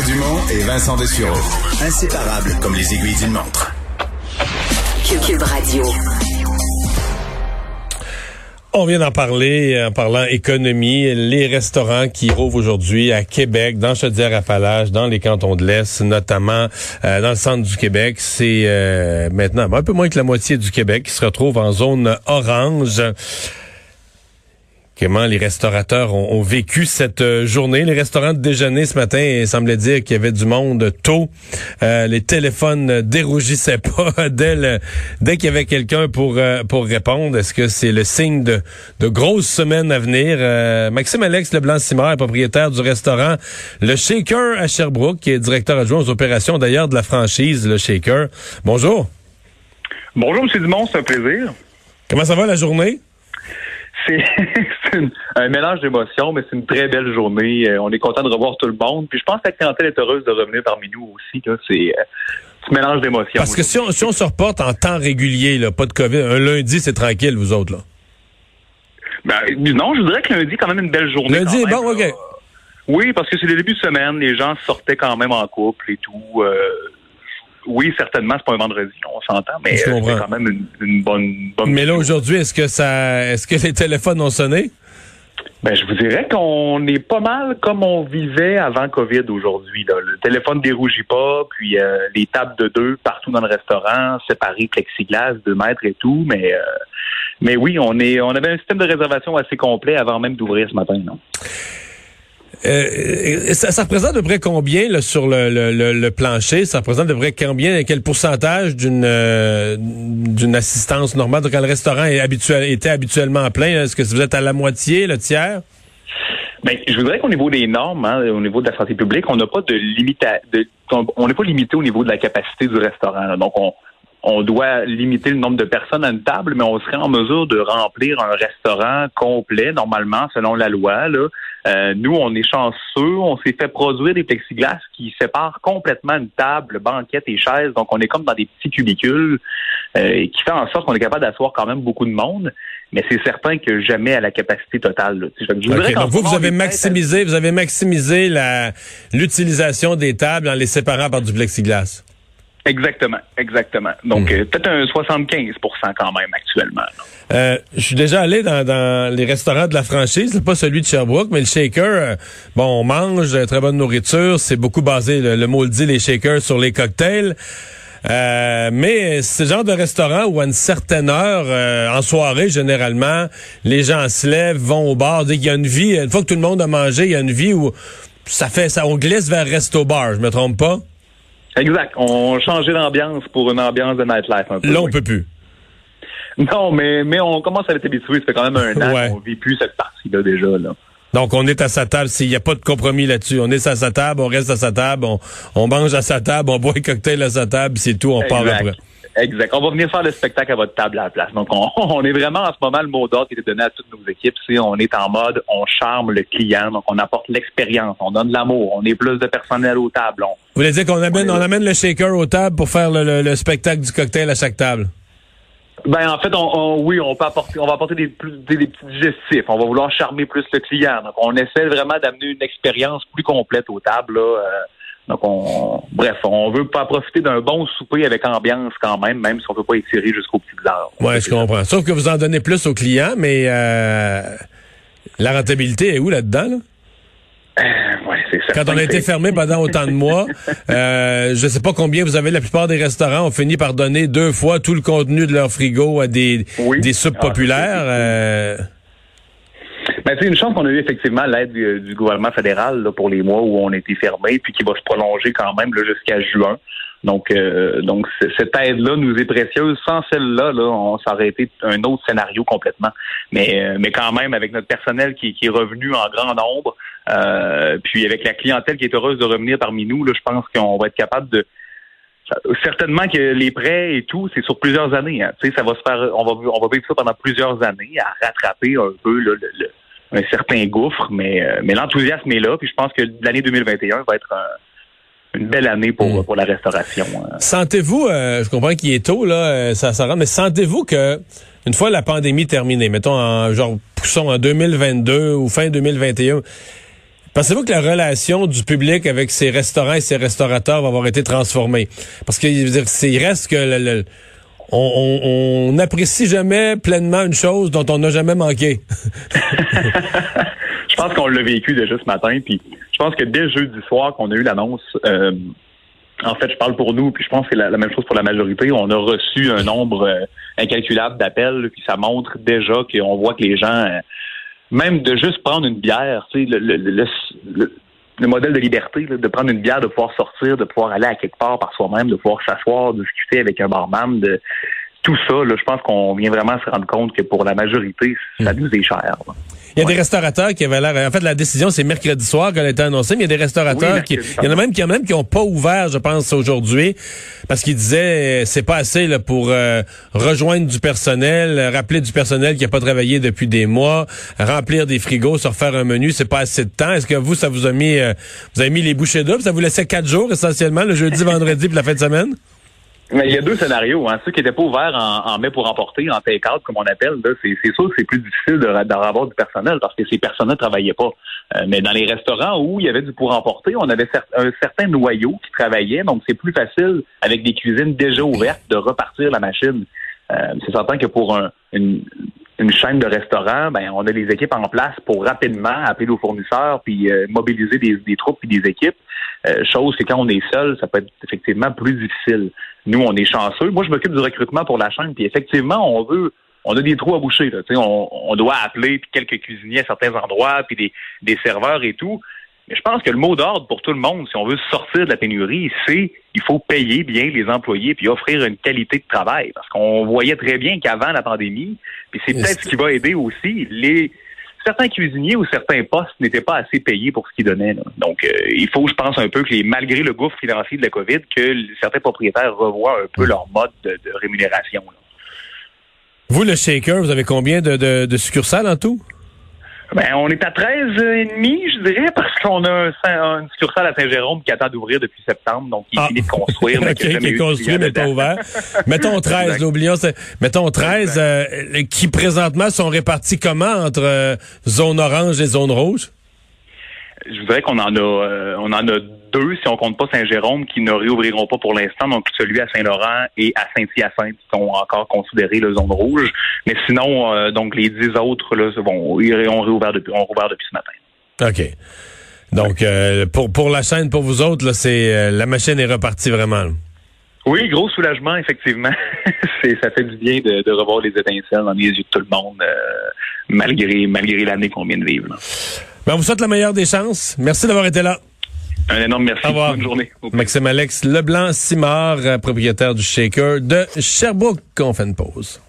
Mario Dumont et Vincent Dessureau. Inséparables comme les aiguilles d'une montre. Cube Radio. On vient d'en parler en parlant économie. Les restaurants qui rouvrent aujourd'hui à Québec, dans Chaudière-Appalaches, dans les cantons de l'Est, notamment euh, dans le centre du Québec, c'est euh, maintenant un peu moins que la moitié du Québec qui se retrouve en zone orange comment les restaurateurs ont, vécu cette euh, journée. Les restaurants de déjeuner ce matin, il semblait dire qu'il y avait du monde tôt. Euh, les téléphones ne dérougissaient pas dès, dès qu'il y avait quelqu'un pour, euh, pour répondre. Est-ce que c'est le signe de, de grosses semaines à venir? Maxime Alex Leblanc-Simard est propriétaire du restaurant Le Shaker à Sherbrooke, qui est directeur adjoint aux opérations d'ailleurs de la franchise Le Shaker. Bonjour. Bonjour, M. Dumont, c'est un plaisir. Comment ça va la journée? C'est un mélange d'émotions, mais c'est une très belle journée. Euh, on est content de revoir tout le monde. Puis je pense que la clientèle est heureuse de revenir parmi nous aussi. C'est euh, un mélange d'émotions. Parce que si on, si on se reporte en temps régulier, là, pas de COVID, un lundi, c'est tranquille, vous autres, là. Ben, non, je dirais que lundi, quand même, une belle journée. Lundi, bon, OK. Oui, parce que c'est le début de semaine, les gens sortaient quand même en couple et tout. Euh, oui, certainement, c'est pas un vendredi, on s'entend, mais c'est quand même une, bonne, bonne. Mais là, aujourd'hui, est-ce que ça, est-ce que les téléphones ont sonné? Ben, je vous dirais qu'on est pas mal comme on vivait avant COVID aujourd'hui. Le téléphone dérougit pas, puis euh, les tables de deux partout dans le restaurant, séparées, plexiglas, deux mètres et tout, mais euh, mais oui, on est on avait un système de réservation assez complet avant même d'ouvrir ce matin, non? Euh, ça, représente de près combien là, sur le, le, le, plancher? Ça représente de près combien, quel pourcentage d'une euh, d'une assistance normale? Donc, quand le restaurant est habituel, était habituellement plein, est-ce que vous êtes à la moitié, le tiers? Bien, je voudrais qu'au niveau des normes, hein, au niveau de la santé publique, on n'a pas de limite, on n'est pas limité au niveau de la capacité du restaurant. Donc, on, on doit limiter le nombre de personnes à une table, mais on serait en mesure de remplir un restaurant complet, normalement, selon la loi. Là. Euh, nous, on est chanceux, on s'est fait produire des plexiglas qui séparent complètement une table, banquette et chaise, donc on est comme dans des petits cubicules, euh, qui fait en sorte qu'on est capable d'asseoir quand même beaucoup de monde, mais c'est certain que jamais à la capacité totale. donc vous, vous avez maximisé, vous avez maximisé l'utilisation des tables en les séparant par du plexiglas. Exactement, exactement. Donc, hmm. euh, peut-être un 75% quand même actuellement. Euh, je suis déjà allé dans, les restaurants de la franchise, pas celui de Sherbrooke, mais le shaker, euh, bon, on mange, très bonne nourriture, c'est beaucoup basé, le, mot le dit, les shakers sur les cocktails. mais c'est le genre de restaurant où à une certaine heure, en soirée généralement, les gens se lèvent, vont au bar, dès qu'il y a une vie, une fois que tout le monde a mangé, il y a une vie où ça fait ça, on glisse vers resto-bar, je me trompe pas? Exact. On changeait l'ambiance pour une ambiance de nightlife un peu. Là, on peut plus. Non, mais, mais on commence à être habitué. Ça fait quand même un an qu'on vit plus cette partie-là déjà. Là. Donc, on est à sa table. S'il n'y a pas de compromis là-dessus, on est à sa table, on reste à sa table, on, mange à sa table, on boit un cocktail à sa table, c'est tout, on part après. Exact. On va venir faire le spectacle à votre table à la place. Donc, on, est vraiment en ce moment, le mot d'ordre qui est donné à toutes nos équipes, c'est on est en mode, on charme le client, donc on apporte l'expérience, on donne de l'amour, on est plus de personnel aux tables. Vous voulez dire qu'on amène, on, amène le shaker aux tables pour faire le, spectacle du cocktail à chaque table? Ben en fait, on, oui, on peut apporter, on va apporter des, des, des, petits digestifs. On va vouloir charmer plus le client. Donc, on essaie vraiment d'amener une expérience plus complète aux tables. Là, euh, donc, on, bref, on veut pas profiter d'un bon souper avec ambiance quand même, même si on ne peut pas étirer jusqu'au petit heures. Oui, je comprends. Sauf que vous en donnez plus aux clients, mais euh, la rentabilité est où là-dedans? Là? Euh, ouais, Quand on a été fermé pendant autant de mois, euh, je ne sais pas combien vous avez. La plupart des restaurants ont fini par donner deux fois tout le contenu de leur frigo à des, des soupes ah, populaires. Ben, c'est une chance qu'on a eu effectivement l'aide du, gouvernement fédéral là, pour les mois où on était fermé, puis qui va se prolonger quand même jusqu'à juin. Donc, euh, donc cette aide-là nous est précieuse. Sans celle-là, là, on s'aurait été un autre scénario complètement. Mais, euh, mais quand même, avec notre personnel qui, est revenu en grand nombre, euh, puis avec la clientèle qui est heureuse de revenir parmi nous, là, je pense qu'on va être capable de certainement que les prêts et tout, c'est sur plusieurs années. Hein. Tu sais, ça va se faire, on va, on va vivre ça pendant plusieurs années à rattraper un peu le, le un certain gouffre, mais, euh, mais l'enthousiasme est là. Puis je pense que l'année 2021 va être une belle année pour, hmm. pour la restauration. Hein. Sentez-vous, euh, je comprends qu'il est tôt, là, euh, ça, ça rentre, mais sentez-vous que une fois la pandémie terminée, mettons en genre poussons en 2022 ou fin 2021, Pensez-vous que la relation du public avec ses restaurants et ses restaurateurs va avoir été transformée? Parce qu'il reste que le, on n'apprécie jamais pleinement une chose dont on n'a jamais manqué. je pense qu'on l'a vécu déjà ce matin, puis je pense que dès jeudi soir qu'on a eu l'annonce, euh, en fait, je parle pour nous, puis je pense que c'est la, même chose pour la majorité. On a reçu un nombre euh, incalculable d'appels, puis ça montre déjà qu'on voit que les gens, euh, même de juste prendre une bière, tu sais, le, modèle de liberté, de prendre une bière, de pouvoir sortir, de pouvoir aller à quelque part par soi-même, de pouvoir s'asseoir, discuter avec un barman, de tout ça, là, je pense qu'on vient vraiment se rendre compte que pour la majorité, ça hmm. nous est cher. Il y a des restaurateurs qui avaient l'air. En fait, la décision, c'est mercredi soir qu'elle a été annoncée, mais il y a des restaurateurs qui. Il y en a même qui, même qui ont pas ouvert, je pense, aujourd'hui, parce qu'ils disaient c'est pas assez là, pour euh, rejoindre du personnel, rappeler du personnel qui a pas travaillé depuis des mois, remplir des frigos, se refaire un menu, c'est pas assez de temps. Est-ce que vous, ça vous a mis euh, vous avez mis les bouchées doubles? Ça vous laissait quatre jours essentiellement, le jeudi, vendredi, puis la fin de semaine? Il y a deux scénarios. Hein. Ceux qui n'étaient pas ouverts en, en mai pour emporter, en take-out, comme on appelle, c'est sûr que c'est plus difficile d'en avoir du personnel parce que ces personnes ne travaillaient pas. Euh, mais dans les restaurants où il y avait du pour emporter, on avait un certain noyau qui travaillait, donc c'est plus facile avec des cuisines déjà ouvertes de repartir la machine. Euh, c'est certain que pour un, une, une chaîne de restaurants, ben on a des équipes en place pour rapidement appeler nos fournisseurs puis euh, mobiliser des, des troupes et des équipes. Euh, chose que quand on est seul, ça peut être effectivement plus difficile. Nous, on est chanceux. Moi, je m'occupe du recrutement pour la chaîne, puis effectivement, on veut on a des trous à boucher. Là. On, on doit appeler puis quelques cuisiniers à certains endroits, puis des, des serveurs et tout. Mais je pense que le mot d'ordre pour tout le monde, si on veut sortir de la pénurie, c'est il faut payer bien les employés puis offrir une qualité de travail. Parce qu'on voyait très bien qu'avant la pandémie, puis c'est peut-être ce qui va aider aussi, les certains cuisiniers ou certains postes n'étaient pas assez payés pour ce qu'ils donnaient. Donc, euh, il faut, je pense, un peu que malgré le gouffre financier de la COVID, que certains propriétaires revoient un peu leur mode de, rémunération. Vous, le shaker, vous avez combien de succursales en tout? Ben, on est à 13 et demi, je dirais, parce qu'on a un, une succursale à Saint-Jérôme qui attend d'ouvrir depuis septembre, donc il ah. finit de construire. mais qui est construit, mais pas ouvert. mettons 13, l'oublions. Mettons 13, euh, qui présentement sont répartis comment entre euh, zone orange et zone rouge? Je voudrais qu'on en a, euh, on en a deux, si on compte pas Saint-Jérôme, qui ne réouvriront pas pour l'instant. Donc, celui à Saint-Laurent et à Saint-Hyacinthe qui sont encore considérés la zone rouge. Mais sinon, euh, donc, les dix autres, là, vont, ils ont réouvert depuis, ont rouvert depuis ce matin. OK. Donc, euh, pour, pour la chaîne, pour vous autres, là, c'est, la machine est repartie vraiment. Oui, gros soulagement, effectivement. c'est, ça fait du bien de, de, revoir les étincelles dans les yeux de tout le monde, malgré, malgré l'année qu'on vient de vivre. Ben, on vous souhaite la meilleure des chances. Merci d'avoir été là. Un énorme merci. Bonne journée. Maxime Alex Leblanc-Simard, propriétaire du Shaker de Sherbrooke. On fait une pause.